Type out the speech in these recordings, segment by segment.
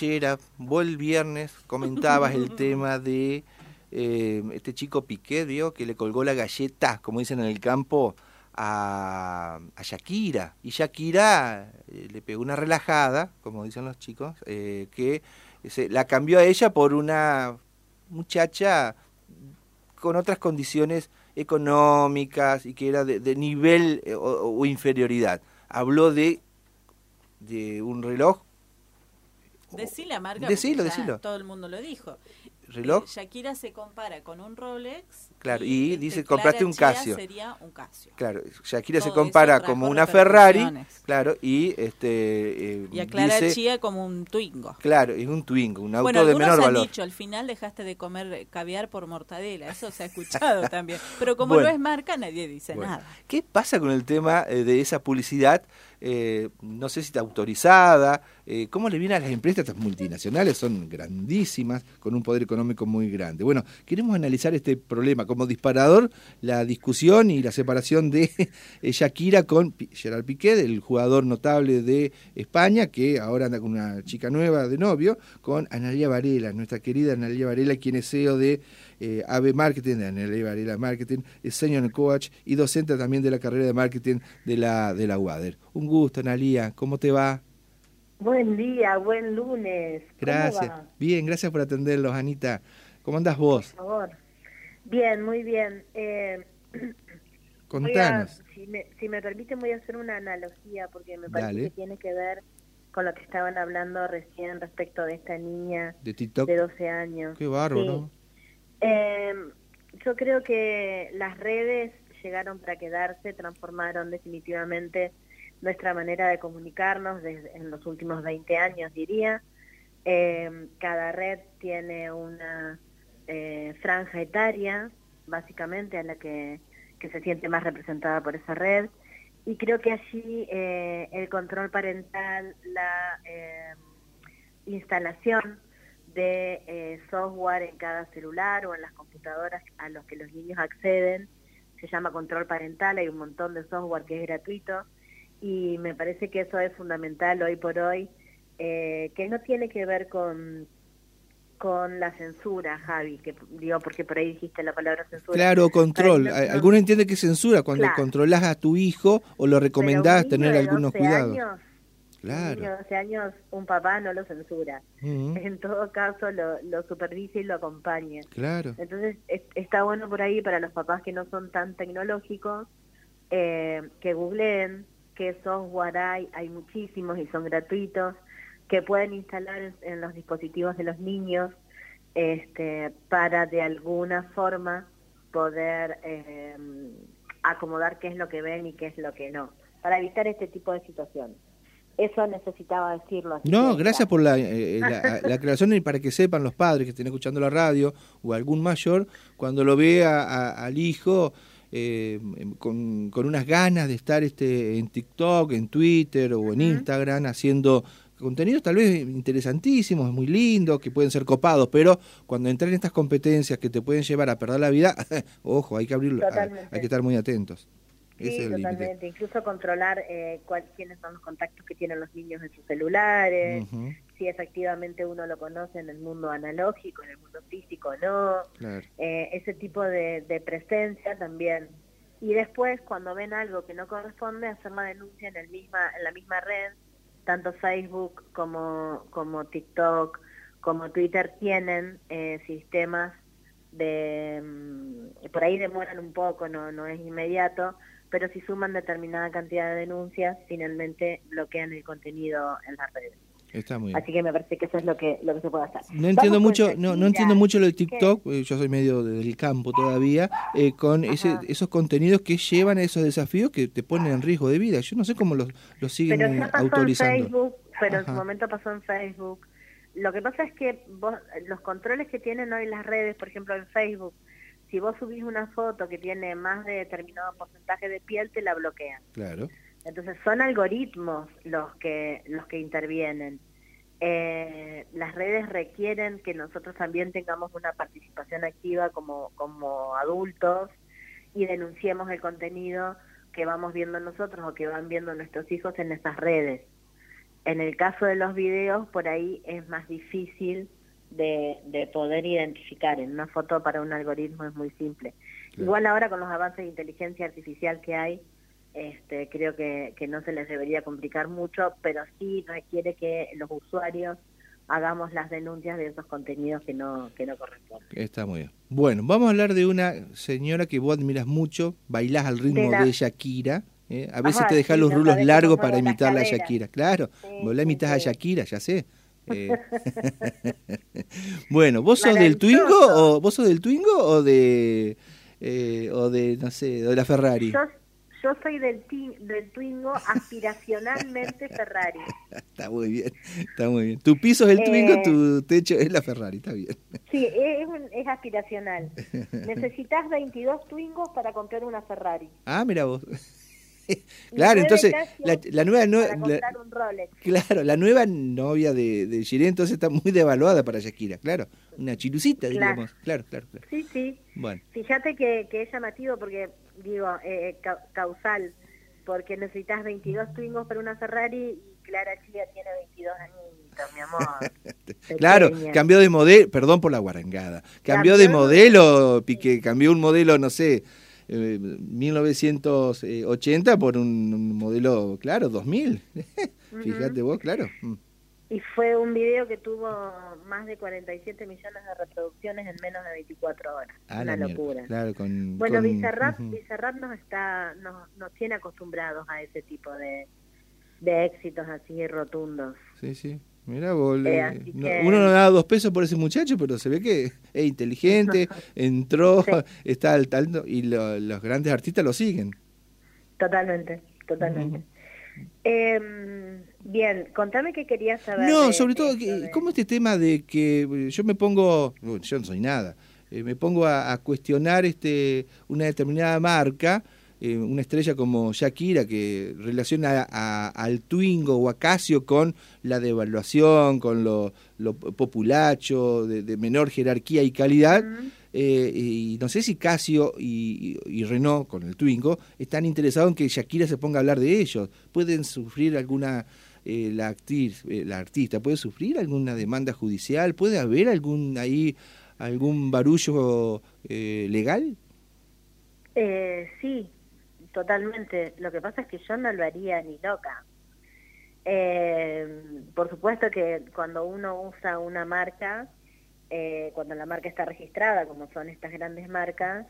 Ayer, vos el viernes comentabas el tema de eh, este chico Piqué, ¿vio? Que le colgó la galleta, como dicen en el campo, a, Shakira. Y Shakira eh, le pegó una relajada, como dicen los chicos, eh, que se, la cambió a ella por una muchacha con otras condiciones económicas y que era de, nivel o, o inferioridad. Habló de un reloj Decí la marca. Decilo, decilo. Todo el mundo lo dijo. reloj. Eh, Shakira se compara con un Rolex. Claro, y este, dice, Clara compraste un Casio. sería un Casio. Claro, Shakira se compara como una Ferrari, claro, y este eh, Y a Clara dice, Chía como un Twingo. claro, es un Twingo, un auto Bueno, de menor han valor. dicho, al final dejaste de comer caviar por mortadela. Eso se ha escuchado también. Pero como Bueno. no es marca, nadie dice Bueno, nada. ¿Qué pasa con el tema eh, de esa publicidad? Eh, no sé si está autorizada. eh, ¿Cómo le viene a las empresas? Estas multinacionales son grandísimas, con un poder económico muy grande. Bueno, queremos analizar este problema como disparador, la discusión y la separación de eh, Shakira con Gerard Piqué, el jugador notable de España, que ahora anda con una chica nueva de novio, con Analia Varela, nuestra querida Analia Varela, quien es CEO de eh, AB Marketing, de Analia Varela Marketing, es senior coach y docente también de la carrera de marketing de la, de la UADER. Un gusto, Analia, ¿cómo te va? Buen día, buen lunes. ¿Cómo Gracias. va? Bien, gracias por atenderlos, Anita. ¿Cómo andás vos? Por favor. Bien, muy bien. Eh, Contanos. si, me, si me permiten, voy a hacer una analogía porque me parece Dale. que tiene que ver con lo que estaban hablando recién respecto de esta niña De TikTok. de 12 años. Qué bárbaro, Sí. ¿no? Eh, yo creo que las redes llegaron para quedarse, transformaron definitivamente nuestra manera de comunicarnos desde, en los últimos 20 años, diría. Eh, cada red tiene una eh, franja etaria, básicamente, a la que, que se siente más representada por esa red. Y creo que allí eh, el control parental, la eh, instalación de eh, software en cada celular o en las computadoras a los que los niños acceden. Se llama control parental, hay un montón de software que es gratuito y me parece que eso es fundamental hoy por hoy, eh, que no tiene que ver con con la censura, Javi, que digo porque por ahí dijiste la palabra censura. Claro, control. Algunos entienden que es censura cuando Claro. controlás a tu hijo o lo recomendás tener algunos 12 cuidados. años, Un Claro. niño de 12 años, un papá no lo censura. En todo caso, lo, lo supervisa y lo acompaña. Claro. Entonces, es- está bueno por ahí para los papás que no son tan tecnológicos, eh, que googleen qué software hay, hay muchísimos y son gratuitos, que pueden instalar en, en los dispositivos de los niños este, para de alguna forma poder eh, acomodar qué es lo que ven y qué es lo que no, para evitar este tipo de situaciones. Eso necesitaba decirlo. así No, que, gracias por la, eh, la, la aclaración y para que sepan los padres que estén escuchando la radio o algún mayor, cuando lo vea a- al hijo eh, con, con unas ganas de estar este en TikTok, en Twitter o en Instagram haciendo contenidos tal vez interesantísimos, muy lindos, que pueden ser copados, pero cuando entran en estas competencias que te pueden llevar a perder la vida, ojo, hay que abrirlo, hay que estar muy atentos. Sí, es el límite. totalmente. Incluso controlar eh, cuál- quiénes son los contactos que tienen los niños en sus celulares, si efectivamente uno lo conoce en el mundo analógico, en el mundo físico o no, claro. eh, ese tipo de, de presencia también. Y después, cuando ven algo que no corresponde, hacer la denuncia en, el misma, en la misma red, tanto Facebook como, como TikTok, como Twitter tienen eh, sistemas de... mm, por ahí demoran un poco, no, no es inmediato, pero si suman determinada cantidad de denuncias, finalmente bloquean el contenido en las redes. Está muy bien. Así que me parece que eso es lo que, lo que se puede hacer. No entiendo mucho, no, no entiendo mucho lo de TikTok, eh, yo soy medio del campo todavía, eh, con ese, esos contenidos que llevan a esos desafíos que te ponen en riesgo de vida. Yo no sé cómo los, los siguen Pero eh, ya pasó en autorizando. Facebook, pero en su momento pasó en Facebook. Lo que pasa es que vos, los controles que tienen hoy las redes, por ejemplo en Facebook, si vos subís una foto que tiene más de determinado porcentaje de piel, te la bloquean. Claro. Entonces son algoritmos los que los que intervienen. Eh, las redes requieren que nosotros también tengamos una participación activa como, como adultos y denunciemos el contenido que vamos viendo nosotros o que van viendo nuestros hijos en estas redes. en el caso de los videos, por ahí es más difícil de, de poder identificar. En una foto para un algoritmo es muy simple. Igual ahora con los avances de inteligencia artificial que hay, este, creo que, que no se les debería complicar mucho, pero sí requiere que los usuarios hagamos las denuncias de esos contenidos que no, que no corresponden. Está muy bien. Bueno, vamos a hablar de una señora que vos admiras mucho, bailás al ritmo de, Shakira. ¿eh? A veces te dejas los rulos largos para imitar a Shakira. Claro, vos la imitas a Shakira, ya sé. Eh. bueno, ¿vos sos del Twingo o vos sos del Twingo o de eh, o de no sé, de la Ferrari? Yo soy del, del Twingo aspiracionalmente Ferrari. está muy bien, está muy bien. Tu piso es el Twingo, eh, tu techo es la Ferrari, está bien. Sí, es, es aspiracional. Necesitas 22 Twingos para comprar una Ferrari. Ah, mira vos. claro, entonces la, nueva no, claro, la nueva novia de, de entonces está muy devaluada para Shakira, claro, una chilucita, digamos, claro, claro, claro. Sí, sí. Bueno. Fíjate que, que es llamativo porque digo eh, eh causal, porque necesitas 22 Twingos para una Ferrari y Clara Chía tiene 22 añitos, mi amor. claro, cambió de modelo, perdón por la guarangada, cambió, de modelo, Piqué, cambió un modelo, no sé, 1980 eh, por un, modelo, claro, 2000. Fíjate vos, claro. Mm. Y fue un video que tuvo más de 47 millones de reproducciones en menos de 24 horas. Ah, Una locura. Claro, con, bueno, Bizarrap, nos, está, nos, nos tiene acostumbrados a ese tipo de, de éxitos así rotundos. Sí, sí. Mira, eh, uno no da dos pesos por ese muchacho, pero se ve que es inteligente, entró, está al tanto y los grandes artistas lo siguen. Totalmente, totalmente. Em, bien, contame qué querías saber. No, sobre todo, ¿cómo este tema de que yo me pongo, yo no soy nada, eh, me pongo a, a, cuestionar este una determinada marca? Eh, una estrella como Shakira que relaciona al Twingo o a Casio con la devaluación, con lo, populacho, de, menor jerarquía y calidad. Eh, y no sé si Casio y, Renault, con el Twingo, están interesados en que Shakira se ponga a hablar de ellos. ¿Pueden sufrir alguna, eh, la, actriz, la artista, puede sufrir alguna demanda judicial? ¿Puede haber algún ahí algún barullo legal? sí, totalmente. Lo que pasa es que yo no lo haría ni loca. Eh, por supuesto que cuando uno usa una marca, eh, cuando la marca está registrada, como son estas grandes marcas,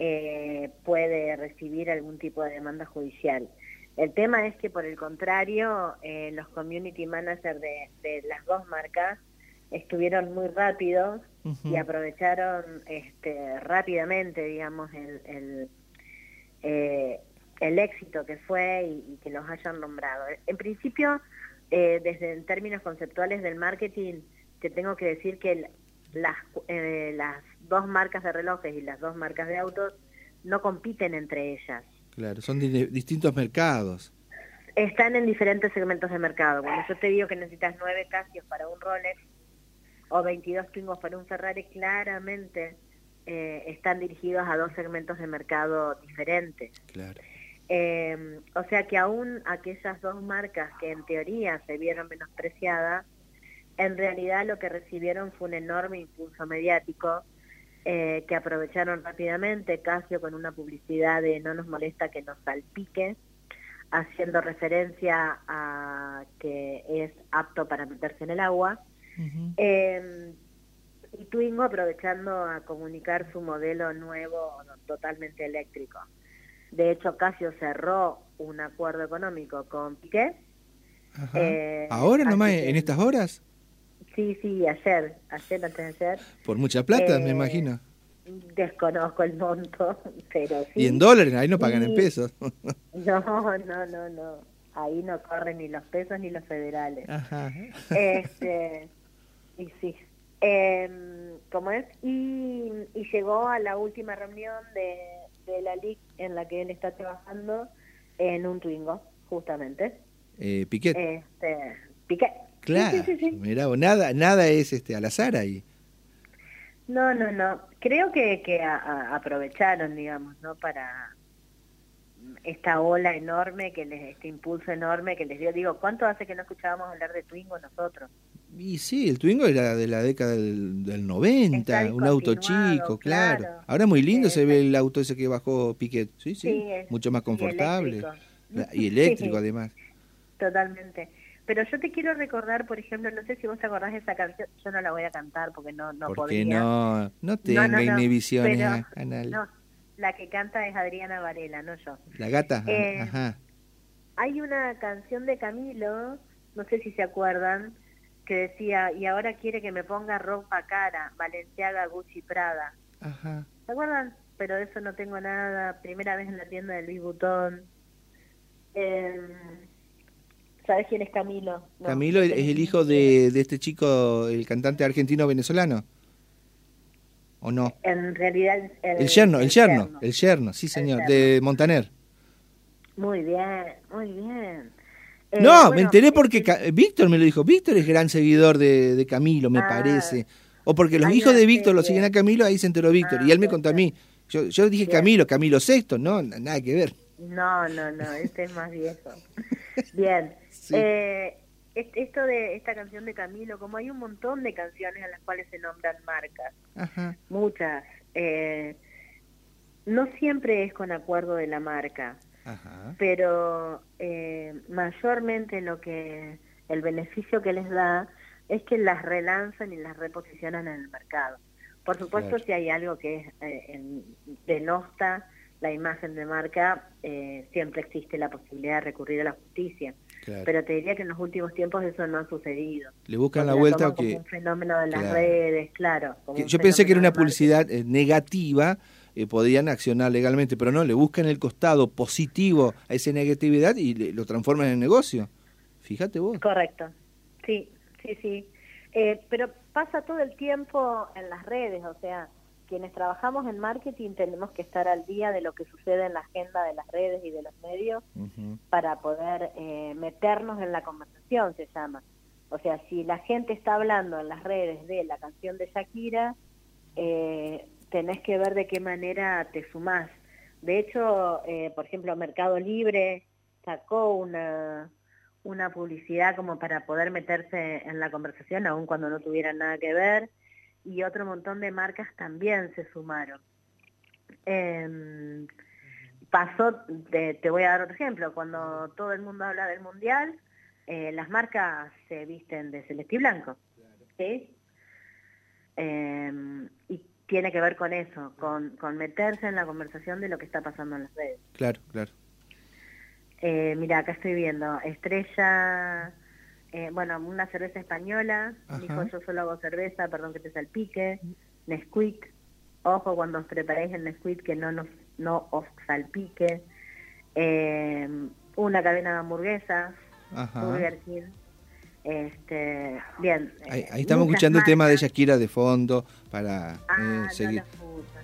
eh, puede recibir algún tipo de demanda judicial. El tema es que, por el contrario, los community managers de, las dos marcas estuvieron muy rápidos y aprovecharon este, rápidamente, digamos, el, el, el éxito que fue y, que los hayan nombrado. En principio, eh, desde en términos conceptuales del marketing, te tengo que decir que las, eh, las dos marcas de relojes y las dos marcas de autos no compiten entre ellas. Claro, son distintos mercados. Están en diferentes segmentos de mercado. Cuando yo te digo que necesitas nueve Casios para un Rolex o 22 Twingos para un Ferrari, claramente eh, están dirigidos a dos segmentos de mercado diferentes. Claro. Eh, o sea que aún aquellas dos marcas que en teoría se vieron menospreciadas, en realidad lo que recibieron fue un enorme impulso mediático eh, que aprovecharon rápidamente, Casio con una publicidad de no nos molesta que nos salpique, haciendo referencia a que es apto para meterse en el agua. eh, y Twingo aprovechando a comunicar su modelo nuevo totalmente eléctrico. De hecho, Casio cerró un acuerdo económico con Piqué. Eh, ¿Ahora nomás, en estas horas? Sí, sí, ayer, ayer, antes de ayer. Por mucha plata, me eh, imagino. Desconozco el monto, pero sí. ¿Y en dólares? Ahí no pagan en pesos. no, no, no, no. Ahí no corren ni los pesos ni los federales. Ajá. Este, y sí. Eh, ¿Cómo es? Y, y llegó a la última reunión de de la LIC en la que él está trabajando en un Twingo, justamente. Eh, Piquet. Este, Piquet. Claro, mira, nada, nada es este al azar ahí. No, no, no. Creo que, que aprovecharon, digamos, ¿no? Para esta ola enorme, que les, este impulso enorme que les dio. Digo, ¿cuánto hace que no escuchábamos hablar de Twingo nosotros? Y sí, el Twingo era de la década del, del 90, un auto chico, claro. Ahora muy lindo se ve el auto ese que bajó Piquet, sí, sí, mucho más confortable. Y eléctrico, además. Totalmente. Pero yo te quiero recordar, por ejemplo, no sé si vos te acordás de esa canción, yo no la voy a cantar porque no, no porque no, no tenga inhibiciones, No, la que canta es Adriana Varela, no yo. La gata, eh, ajá. Hay una canción de Camilo, no sé si se acuerdan, que decía, y ahora quiere que me ponga ropa cara, Valenciaga, Gucci, Prada. Ajá. ¿Se acuerdan? Pero de eso no tengo nada, primera vez en la tienda de Luis Butón. Eh, ¿Sabes quién es Camilo? Camilo es el hijo de, de este chico, el cantante argentino-venezolano. ¿O no? En realidad... El, el yerno, el yerno, el yerno, sí señor, de Montaner. Muy bien, muy bien. Eh, no, me enteré porque Víctor me lo dijo. Víctor es gran seguidor de, de Camilo, me ah. parece. O porque los hijos de Víctor lo siguen a Camilo, ahí se enteró Víctor. y él me ah, contó a mí. Yo, yo dije Camilo, Camilo Sexto, no, nada que ver. No, no, no, este es más viejo. Bien. Eh, esto de esta canción de Camilo, como hay un montón de canciones en las cuales se nombran marcas, muchas, eh, no siempre es con acuerdo de la marca, pero eh, mayormente lo que el beneficio que les da es que las relanzan y las reposicionan en el mercado. Por supuesto, si hay algo que eh, denosta la imagen de marca, eh, siempre existe la posibilidad de recurrir a la justicia. Pero te diría que en los últimos tiempos eso no ha sucedido. Le buscan la vuelta que... un fenómeno de las redes, claro. yo pensé que era una publicidad eh, negativa, eh, podían accionar legalmente, pero no, le buscan el costado positivo a esa negatividad y lo transforman en negocio. Fíjate vos. Correcto, sí, sí, sí. Eh, pero pasa todo el tiempo en las redes, o sea, quienes trabajamos en marketing tenemos que estar al día de lo que sucede en la agenda de las redes y de los medios para poder eh, meternos en la conversación, se llama. O sea, si la gente está hablando en las redes de la canción de Shakira, eh, tenés que ver de qué manera te sumás. De hecho, eh, por ejemplo, Mercado Libre sacó una, una publicidad como para poder meterse en la conversación, aun cuando no tuvieran nada que ver y otro montón de marcas también se sumaron. Em, pasó, te voy a dar otro ejemplo, cuando todo el mundo habla del mundial, eh, las marcas se visten de celeste y blanco. ¿sí? Em, y tiene que ver con eso, con, con meterse en la conversación de lo que está pasando en las redes. Claro, claro. Eh, mira, acá estoy viendo, Estrella eh, bueno, una cerveza española, dijo yo solo hago cerveza, perdón que te salpique, Nesquik, ojo cuando os preparéis el Nesquik que no, nos, no os salpique, eh, una cadena de hamburguesas, Burger King, este, bien. Ahí, estamos escuchando el tema de Shakira de fondo para ah, seguir.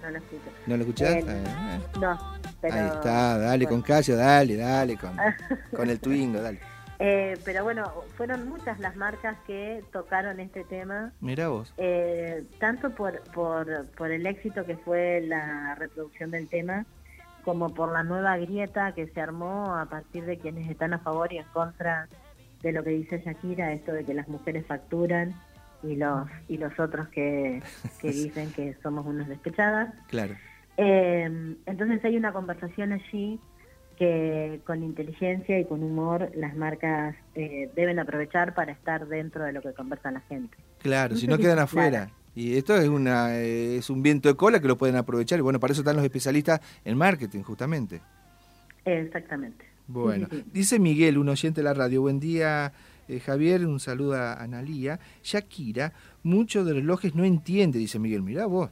No lo escucho, no lo escuchás? Ah, no, pero, Ahí está, dale con Casio, dale, dale, con, con el Twingo, dale. Eh, pero bueno, fueron muchas las marcas que tocaron este tema. Mira vos. Eh, tanto por, por, por el éxito que fue la reproducción del tema, como por la nueva grieta que se armó a partir de quienes están a favor y en contra de lo que dice Shakira, esto de que las mujeres facturan y los y los otros que, que dicen que somos unas despechadas. Claro. Eh, entonces hay una conversación allí que con inteligencia y con humor las marcas eh, deben aprovechar para estar dentro de lo que conversa la gente. Claro, si no quedan afuera. Y esto es, una, eh, es un viento de cola que lo pueden aprovechar. Y bueno, para eso están los especialistas en marketing, justamente. Exactamente. Bueno, dice Miguel, un oyente de la radio. Buen día, eh, Javier, un saludo a Analía. Shakira, muchos de relojes no entiende, dice Miguel. Mirá vos,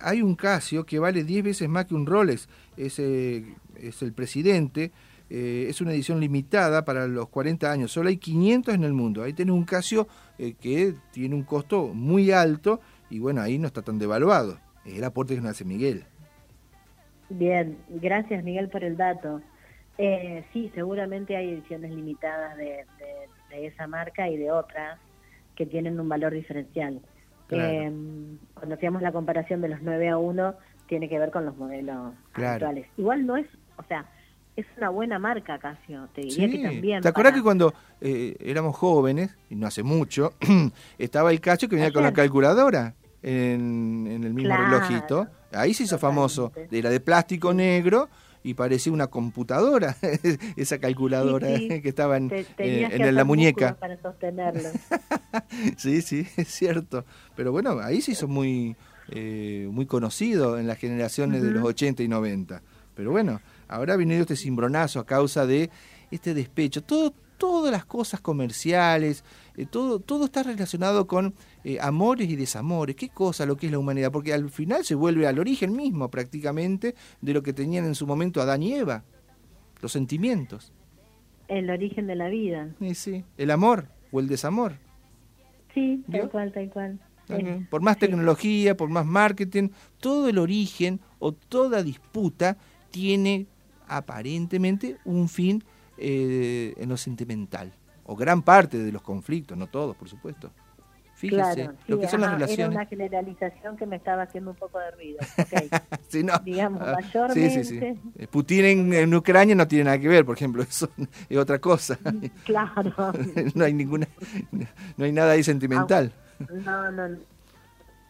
hay un Casio que vale 10 veces más que un Rolex. Ese es el presidente, eh, es una edición limitada para los 40 años, solo hay 500 en el mundo. Ahí tiene un Casio eh, que tiene un costo muy alto y bueno, ahí no está tan devaluado. Es el aporte que nos hace Miguel. Bien, gracias Miguel por el dato. Eh, sí, seguramente hay ediciones limitadas de, esa marca y de otras que tienen un valor diferencial. cuando hacíamos la comparación de los 9 a 1, tiene que ver con los modelos actuales. Igual no es o sea, es una buena marca Casio, te diría que también. ¿Te acuerdas que cuando eh, éramos jóvenes, y no hace mucho, estaba el Casio que venía con la calculadora en, el mismo relojito? Ahí se hizo famoso, era de plástico negro y parecía una computadora, esa calculadora que estaba en, en la muñeca. Para sostenerlo. sí, sí, es cierto. Pero bueno, ahí se hizo muy, eh, muy conocido en las generaciones de los 80 y 90. Pero bueno, ahora ha venido este cimbronazo a causa de este despecho. Todo, todas las cosas comerciales, eh, todo, todo está relacionado con eh, amores y desamores. ¿Qué cosa lo que es la humanidad? Porque al final se vuelve al origen mismo prácticamente de lo que tenían en su momento Adán y Eva, los sentimientos. El origen de la vida. Sí, sí. El amor o el desamor. Sí, tal cual, tal cual. Por más tecnología, por más marketing, todo el origen o toda disputa tiene aparentemente un fin eh, en lo sentimental. O gran parte de los conflictos, no todos, por supuesto. Fíjese, lo que son las relaciones. Era una generalización que me estaba haciendo un poco de ruido. sí, no. Digamos, ah, mayormente. Sí, sí, eh, Putin en, Ucrania no tiene nada que ver, por ejemplo, eso es otra cosa. Claro. no hay ninguna, no hay nada ahí sentimental. No, no.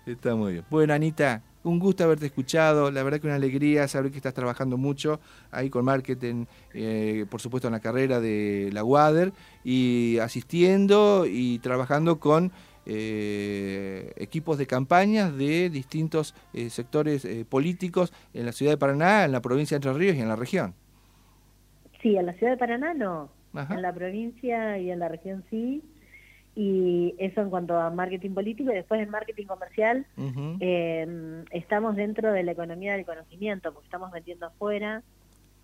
Está muy bien. Bueno, Anita, un gusto haberte escuchado, la verdad que una alegría saber que estás trabajando mucho ahí con marketing, eh, por supuesto en la carrera de la WADER, y asistiendo y trabajando con eh, equipos de campañas de distintos eh, sectores políticos en la ciudad de Paraná, en la provincia de Entre Ríos y en la región. Sí, en la ciudad de Paraná no, en la provincia y en la región sí y eso en cuanto a marketing político y después en marketing comercial eh, estamos dentro de la economía del conocimiento porque estamos vendiendo afuera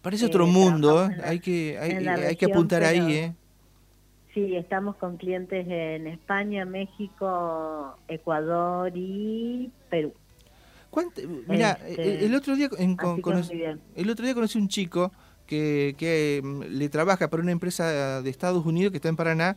parece otro eh, mundo ¿eh? hay que hay, que apuntar ahí eh sí estamos con clientes en España México Ecuador y Perú. Mira este, el otro día en, el otro día conocí un chico que, que mm, le trabaja para una empresa de Estados Unidos que está en Paraná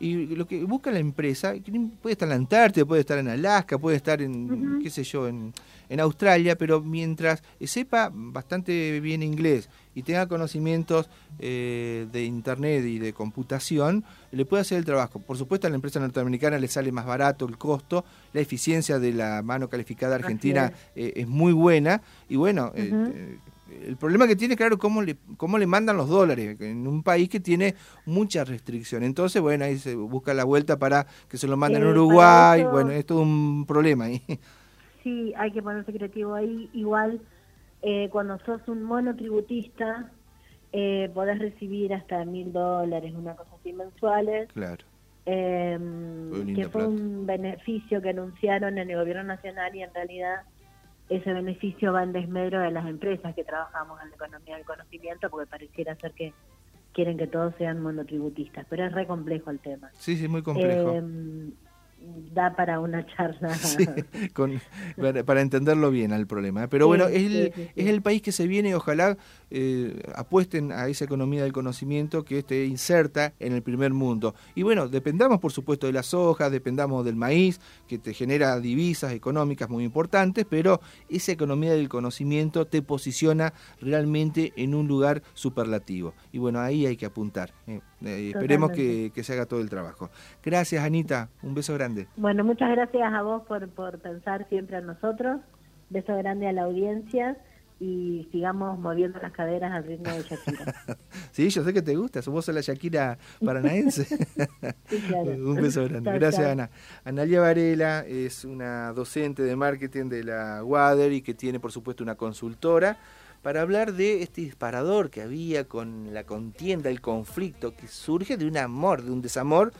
y lo que busca la empresa, puede estar en la Antártida, puede estar en Alaska, puede estar en, qué sé yo, en, en, Australia, pero mientras sepa bastante bien inglés y tenga conocimientos eh, de Internet y de computación, le puede hacer el trabajo. Por supuesto, a la empresa norteamericana le sale más barato el costo, la eficiencia de la mano calificada argentina es. Eh, muy buena y bueno, eh, el problema que tiene, claro, cómo le, cómo le mandan los dólares en un país que tiene mucha restricción. Entonces, bueno, ahí se busca la vuelta para que se lo manden a Uruguay. Bueno, es todo un problema ahí. Sí, hay que ponerse creativo ahí. Igual, eh, cuando sos un monotributista, eh, podés recibir hasta mil dólares, una cosa así mensuales. Claro. Eh, que fue un beneficio que anunciaron en el gobierno nacional y en realidad ese beneficio va en desmedro de las empresas que trabajamos en la economía del conocimiento, porque pareciera ser que quieren que todos sean monotributistas, pero es re complejo el tema. Sí, sí, muy complejo. Eh, da para una charla. para, entenderlo bien al problema. ¿eh? Pero bueno, es el, es el país que se viene y ojalá eh, apuesten a esa economía del conocimiento que esté inserta en el primer mundo. Y bueno, dependamos por supuesto de las hojas, dependamos del maíz, que te genera divisas económicas muy importantes, pero esa economía del conocimiento te posiciona realmente en un lugar superlativo. Y bueno, ahí hay que apuntar. ¿eh? esperemos que, que se haga todo el trabajo. Gracias, Anita. Un beso grande. Bueno, muchas gracias a vos por, por pensar siempre en nosotros. Beso grande a la audiencia y sigamos moviendo las caderas al ritmo de Shakira. sí, yo sé que te gusta, vos sos la Shakira paranaense. Un beso grande. Gracias, Ana. Analia Varela es una docente de marketing de la WADER y que tiene, por supuesto, una consultora para hablar de este disparador que había con la contienda, el conflicto que surge de un amor, de un desamor